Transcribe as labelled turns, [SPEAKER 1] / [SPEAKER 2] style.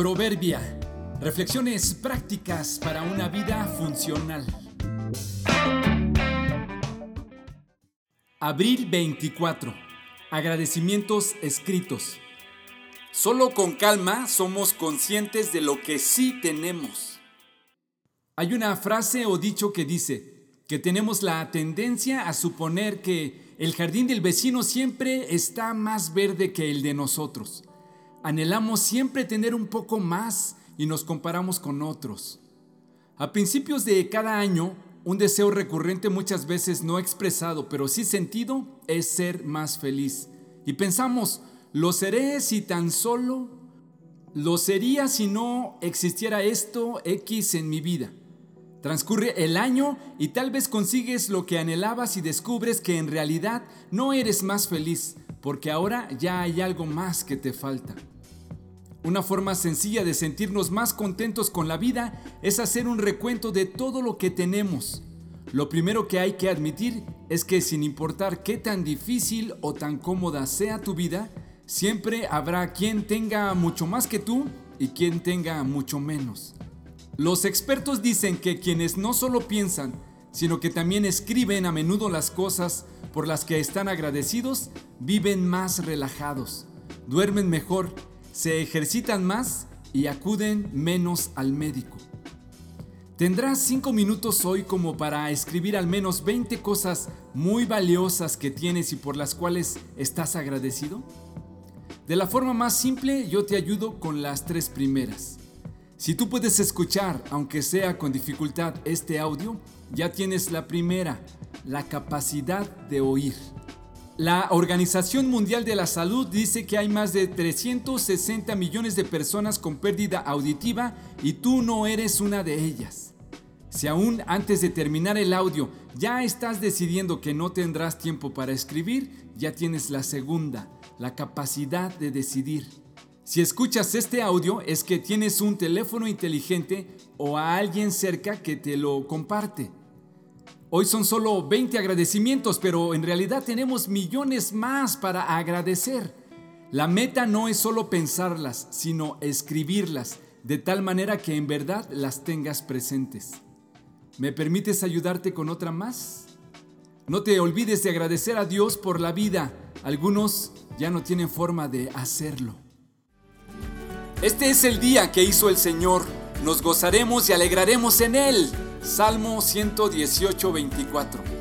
[SPEAKER 1] Proverbia. Reflexiones prácticas para una vida funcional. Abril 24. Agradecimientos escritos. Solo con calma somos conscientes de lo que sí tenemos. Hay una frase o dicho que dice que tenemos la tendencia a suponer que el jardín del vecino siempre está más verde que el de nosotros. Anhelamos siempre tener un poco más y nos comparamos con otros. A principios de cada año, un deseo recurrente muchas veces no expresado, pero sí sentido, es ser más feliz. Y pensamos, lo seré si tan solo, lo sería si no existiera esto X en mi vida. Transcurre el año y tal vez consigues lo que anhelabas y descubres que en realidad no eres más feliz, porque ahora ya hay algo más que te falta. Una forma sencilla de sentirnos más contentos con la vida es hacer un recuento de todo lo que tenemos. Lo primero que hay que admitir es que sin importar qué tan difícil o tan cómoda sea tu vida, siempre habrá quien tenga mucho más que tú y quien tenga mucho menos. Los expertos dicen que quienes no solo piensan, sino que también escriben a menudo las cosas por las que están agradecidos, viven más relajados, duermen mejor se ejercitan más y acuden menos al médico. Tendrás 5 minutos hoy como para escribir al menos 20 cosas muy valiosas que tienes y por las cuales estás agradecido. De la forma más simple yo te ayudo con las tres primeras. Si tú puedes escuchar, aunque sea con dificultad, este audio, ya tienes la primera, la capacidad de oír. La Organización Mundial de la Salud dice que hay más de 360 millones de personas con pérdida auditiva y tú no eres una de ellas. Si aún antes de terminar el audio ya estás decidiendo que no tendrás tiempo para escribir, ya tienes la segunda, la capacidad de decidir. Si escuchas este audio es que tienes un teléfono inteligente o a alguien cerca que te lo comparte. Hoy son solo 20 agradecimientos, pero en realidad tenemos millones más para agradecer. La meta no es solo pensarlas, sino escribirlas, de tal manera que en verdad las tengas presentes. ¿Me permites ayudarte con otra más? No te olvides de agradecer a Dios por la vida. Algunos ya no tienen forma de hacerlo. Este es el día que hizo el Señor. Nos gozaremos y alegraremos en Él. Salmo 118, 24.